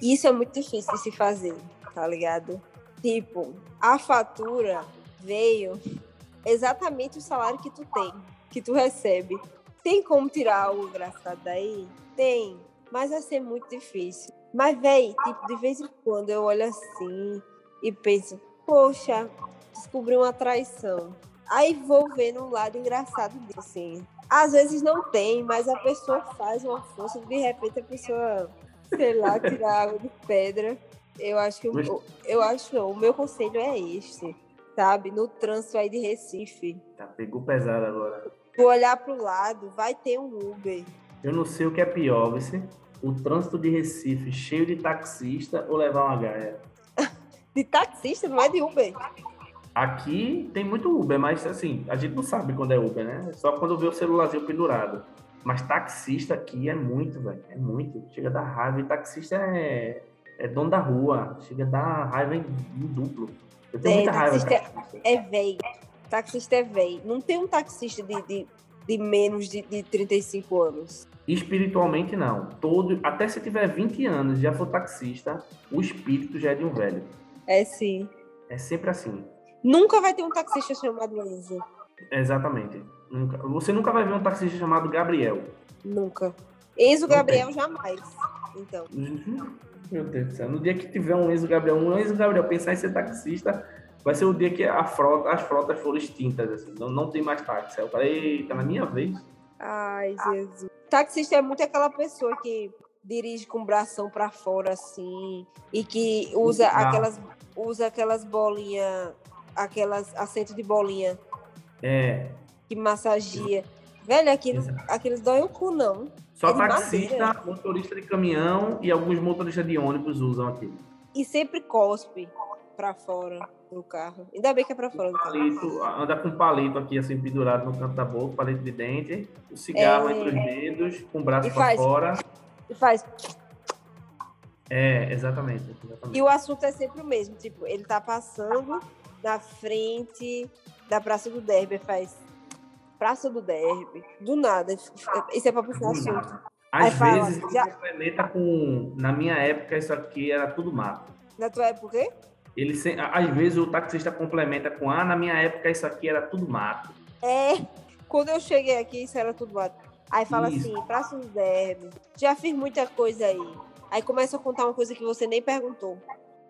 Isso é muito difícil de se fazer, tá ligado? Tipo, a fatura veio exatamente o salário que tu tem, que tu recebe. Tem como tirar o engraçado daí? Tem. Mas vai ser muito difícil. Mas, véi, tipo, de vez em quando eu olho assim e penso, poxa, descobri uma traição. Aí vou ver no lado engraçado disso, assim. Às vezes não tem, mas a pessoa faz uma força, de repente a pessoa, sei lá, tira água de pedra. Eu acho que eu, eu acho não, o meu conselho é este, sabe? No trânsito aí de Recife. Tá, pegou pesado agora. Vou olhar pro lado, vai ter um Uber. Eu não sei o que é pior, você o trânsito de Recife cheio de taxista ou levar uma gaia? [LAUGHS] de taxista, não é de Uber. Aqui tem muito Uber, mas assim, a gente não sabe quando é Uber, né? Só quando vê o celularzinho pendurado. Mas taxista aqui é muito, velho. É muito. Chega da raiva. E taxista é, é dono da rua. Chega da raiva em, em duplo. Eu tenho é, muita raiva. Taxista é, é velho. Taxista é velho. Não tem um taxista de, de, de menos de, de 35 anos. Espiritualmente, não. Todo, até se tiver 20 anos e já for taxista, o espírito já é de um velho. É sim. É sempre assim. Nunca vai ter um taxista chamado Enzo. Exatamente. Nunca. Você nunca vai ver um taxista chamado Gabriel. Nunca. Enzo Não Gabriel tem. jamais. Então. Meu Deus do céu. No dia que tiver um Enzo Gabriel, um Enzo Gabriel pensar em ser taxista, vai ser o dia que a frota, as frotas foram extintas. Assim. Não, não tem mais táxi. Eu falei, eita, na minha vez. Ai, Jesus. Taxista é muito aquela pessoa que dirige com o bração para fora assim e que usa aquelas usa aquelas bolinhas, aquelas assento de bolinha. É. Que massagia. Velho, aquilo, aqueles dói o cu, não. Só é taxista, madeira. motorista de caminhão e alguns motoristas de ônibus usam aquilo. E sempre cospe para fora do carro. Ainda bem que é para fora do palito, carro. Anda com palito aqui assim pendurado no canto da boca, palito de dente, o cigarro é... entre os dedos, com o braço para fora. E faz. É, exatamente, exatamente. E o assunto é sempre o mesmo, tipo, ele tá passando na frente da Praça do Derby, faz Praça do Derby, do nada. Isso é para puxar assunto. Às Aí vezes fala, já... complementa com. Na minha época, isso aqui era tudo mato. Na tua época o quê? Ele, às vezes o taxista complementa com, ah, na minha época isso aqui era tudo mato. É, quando eu cheguei aqui isso era tudo mato. Aí fala isso. assim, Praça dos Derby, já fiz muita coisa aí. Aí começa a contar uma coisa que você nem perguntou.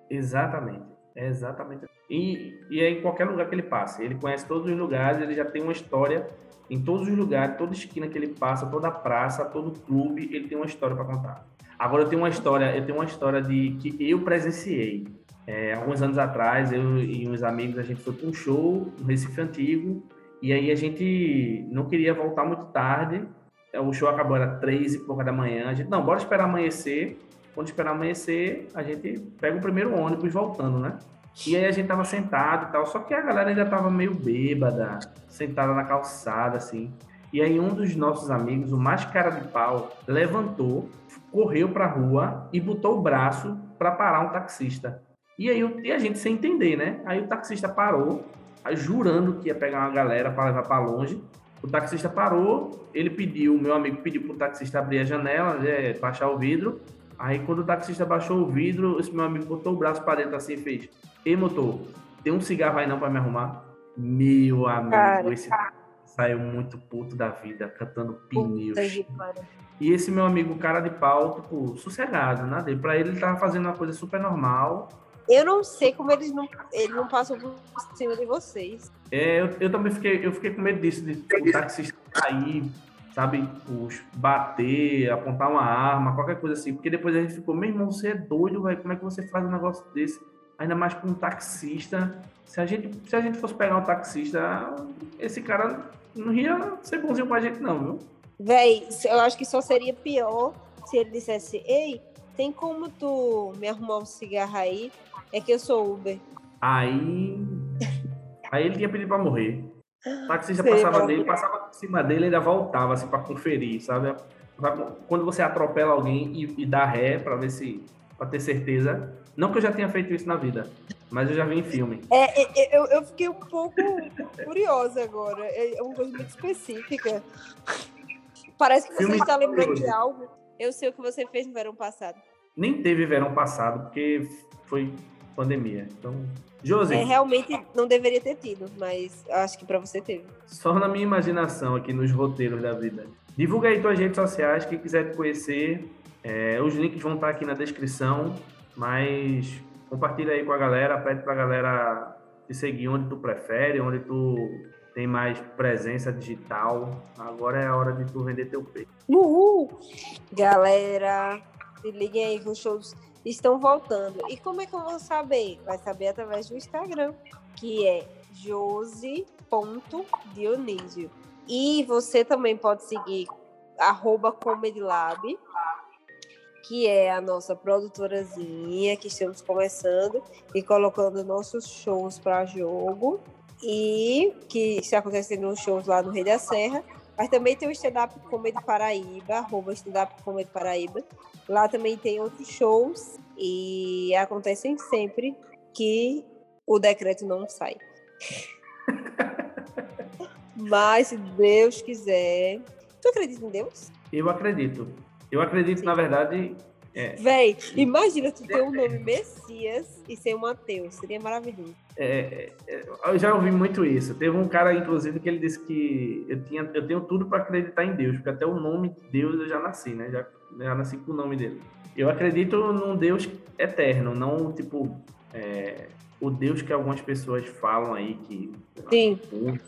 Exatamente. É exatamente. E, e é em qualquer lugar que ele passe. Ele conhece todos os lugares, ele já tem uma história em todos os lugares, toda esquina que ele passa, toda praça, todo clube, ele tem uma história para contar. Agora eu tenho uma história, eu tenho uma história de que eu presenciei. É, alguns anos atrás, eu e uns amigos, a gente foi para um show no Recife Antigo, e aí a gente não queria voltar muito tarde. O show acabou, era três e pouca da manhã. A gente, não, bora esperar amanhecer. Quando esperar amanhecer, a gente pega o primeiro ônibus voltando, né? E aí a gente tava sentado e tal, só que a galera ainda tava meio bêbada, sentada na calçada, assim. E aí um dos nossos amigos, o mais cara de pau, levantou, correu pra rua e botou o braço para parar um taxista. E aí e a gente sem entender, né? Aí o taxista parou, jurando que ia pegar uma galera para levar para longe. O taxista parou, ele pediu, meu amigo pediu pro taxista abrir a janela, né, baixar o vidro. Aí quando o taxista baixou o vidro, esse meu amigo botou o braço para dentro assim e fez: Ei, motor, tem um cigarro aí não para me arrumar? Meu amigo, cara, esse cara. saiu muito puto da vida, cantando pneus. E esse meu amigo, cara de pau, tipo, sossegado, nada. Pra ele, ele tava fazendo uma coisa super normal. Eu não sei como eles não, ele não passam por cima de vocês. É, eu, eu também fiquei, eu fiquei com medo disso, de o taxista cair, sabe, bater, apontar uma arma, qualquer coisa assim. Porque depois a gente ficou, meu irmão, você é doido, velho, como é que você faz um negócio desse? Ainda mais com um taxista. Se a gente, se a gente fosse pegar um taxista, esse cara não ia ser bonzinho com a gente, não, viu? Véi, eu acho que só seria pior se ele dissesse, ei, tem como tu me arrumar um cigarro aí? É que eu sou Uber. Aí. Aí ele tinha pedido pra morrer. O taxista Sei, passava dele, passava por cima dele e ainda voltava, assim, pra conferir, sabe? Quando você atropela alguém e, e dá ré pra ver se. pra ter certeza. Não que eu já tenha feito isso na vida, mas eu já vi em filme. É, é, é eu, eu fiquei um pouco curiosa agora. É uma coisa muito específica. Parece que você está lembrando de algo. Eu sei o que você fez no verão passado. Nem teve verão passado, porque foi pandemia. Então, Josi. É, realmente não deveria ter tido, mas acho que para você teve. Só na minha imaginação aqui nos roteiros da vida. Divulga aí tuas redes sociais, quem quiser te conhecer. É, os links vão estar aqui na descrição, mas compartilha aí com a galera, pede pra galera te seguir onde tu prefere, onde tu tem mais presença digital. Agora é a hora de tu vender teu peito. Uhul! Galera, se liguem aí que os shows estão voltando. E como é que eu vou saber? Vai saber através do Instagram, que é jose.dionísio. E você também pode seguir arroba Comedylab, que é a nossa produtorazinha, que estamos começando e colocando nossos shows para jogo. E que está acontecendo uns shows lá no Rei da Serra. Mas também tem o Stand Up Comedy Paraíba, arroba Stand Up Comedy Paraíba, Lá também tem outros shows e acontecem sempre que o decreto não sai. [LAUGHS] Mas se Deus quiser. Tu acredita em Deus? Eu acredito. Eu acredito, Sim. na verdade. É... Véi, imagina tu ter um nome Messias e ser um ateu. Seria maravilhoso. É, é, eu já ouvi muito isso. Teve um cara, inclusive, que ele disse que eu, tinha, eu tenho tudo para acreditar em Deus, porque até o nome de Deus eu já nasci, né? Já já nasci com o nome dele. Eu acredito num Deus eterno, não tipo é, o Deus que algumas pessoas falam aí que. Sim. Né,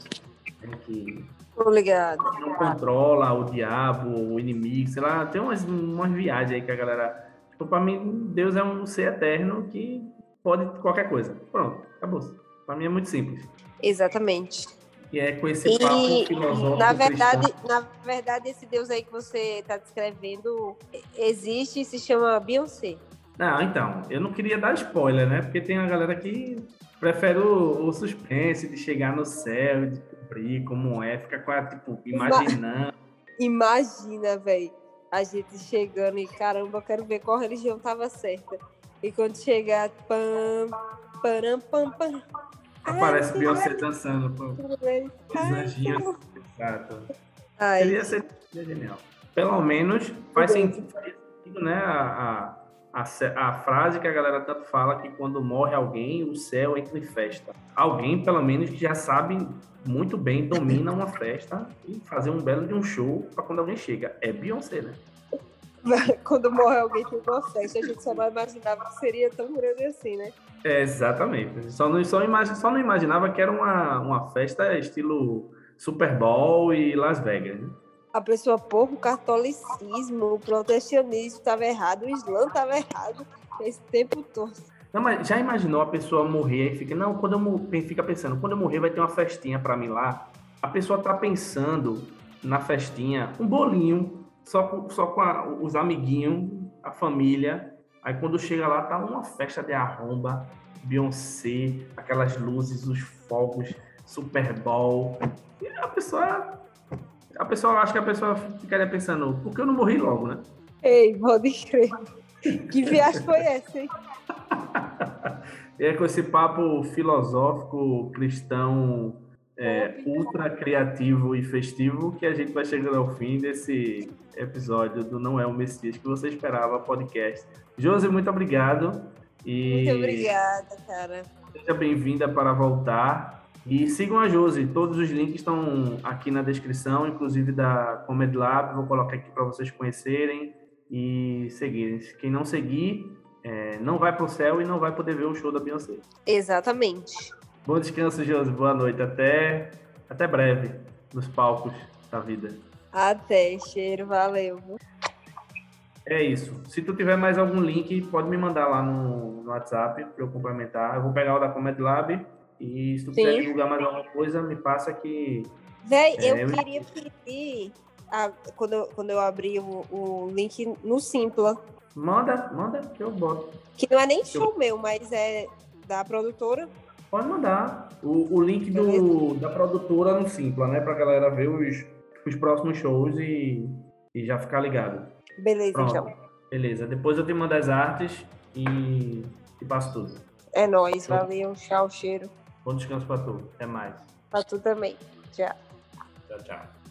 que Tô ligado. Não controla o diabo, o inimigo, sei lá, tem umas, umas viagens aí que a galera. Tipo, pra mim, Deus é um ser eterno que pode qualquer coisa. Pronto, acabou. Pra mim é muito simples. Exatamente. E é com esse papo e, filosófico. Na verdade, na verdade, esse Deus aí que você está descrevendo existe e se chama Beyoncé. Não, então, eu não queria dar spoiler, né? Porque tem a galera que prefere o, o suspense de chegar no céu, de cumprir como é, fica a, tipo, imaginando. Imagina, velho, a gente chegando e caramba, eu quero ver qual religião tava certa. E quando chegar, pam, param, pam, pam, Aparece Beyoncé dançando os anjinhos. Exato. Ai. Seria, ser genial. Pelo menos faz sentido, né? A, a, a, a, frase que a galera tanto fala que quando morre alguém, o céu entra em festa. Alguém, pelo menos, que já sabe muito bem, domina uma festa e fazer um belo de um show para quando alguém chega. É Beyoncé, né? [LAUGHS] quando morre alguém tem uma festa, a gente só não imaginava que seria tão grande assim, né? É, exatamente. Só não, só, só não imaginava que era uma, uma festa estilo Super Bowl e Las Vegas. Né? A pessoa, porra, o catolicismo, o protecionismo estava errado, o Islã estava errado esse tempo todo. Não, mas já imaginou a pessoa morrer e fica, não, quando eu fica pensando, quando eu morrer vai ter uma festinha para mim lá. A pessoa tá pensando na festinha, um bolinho, só com, só com a, os amiguinhos, a família. Aí quando chega lá, tá uma festa de arromba, Beyoncé, aquelas luzes, os fogos, Super Bowl. E a pessoa. A pessoa, acho que a pessoa ficaria pensando, por que eu não morri logo, né? Ei, pode crer. Que viagem foi essa, hein? [LAUGHS] e é com esse papo filosófico, cristão, é, ultra criativo e festivo que a gente vai chegando ao fim desse episódio do Não É o Messias que você esperava podcast. Josi, muito obrigado. E muito obrigada, cara. Seja bem-vinda para voltar. E sigam a Josi, todos os links estão aqui na descrição, inclusive da Comedy Lab, vou colocar aqui para vocês conhecerem e seguirem. Quem não seguir, é, não vai para o céu e não vai poder ver o show da Beyoncé. Exatamente. Bom descanso, Josi. Boa noite. Até, até breve nos palcos da vida. Até, cheiro. Valeu. É isso. Se tu tiver mais algum link, pode me mandar lá no, no WhatsApp para eu complementar. Eu vou pegar o da Comedy Lab e se tu quiser divulgar mais alguma coisa, me passa que. Véi, é, eu, eu queria pedir, a, quando, eu, quando eu abri o, o link no Simpla. Manda, manda que eu boto. Que não é nem show eu... meu, mas é da produtora. Pode mandar. O, o link do, da produtora no Simpla, né? Pra galera ver os, os próximos shows e, e já ficar ligado. Beleza, Pronto. então. Beleza. Depois eu te mando as artes e, e passo tudo. É nóis, valeu. Tchau, cheiro. Bom descanso pra tu. Até mais. Pra tu também. Tchau. Tchau, tchau.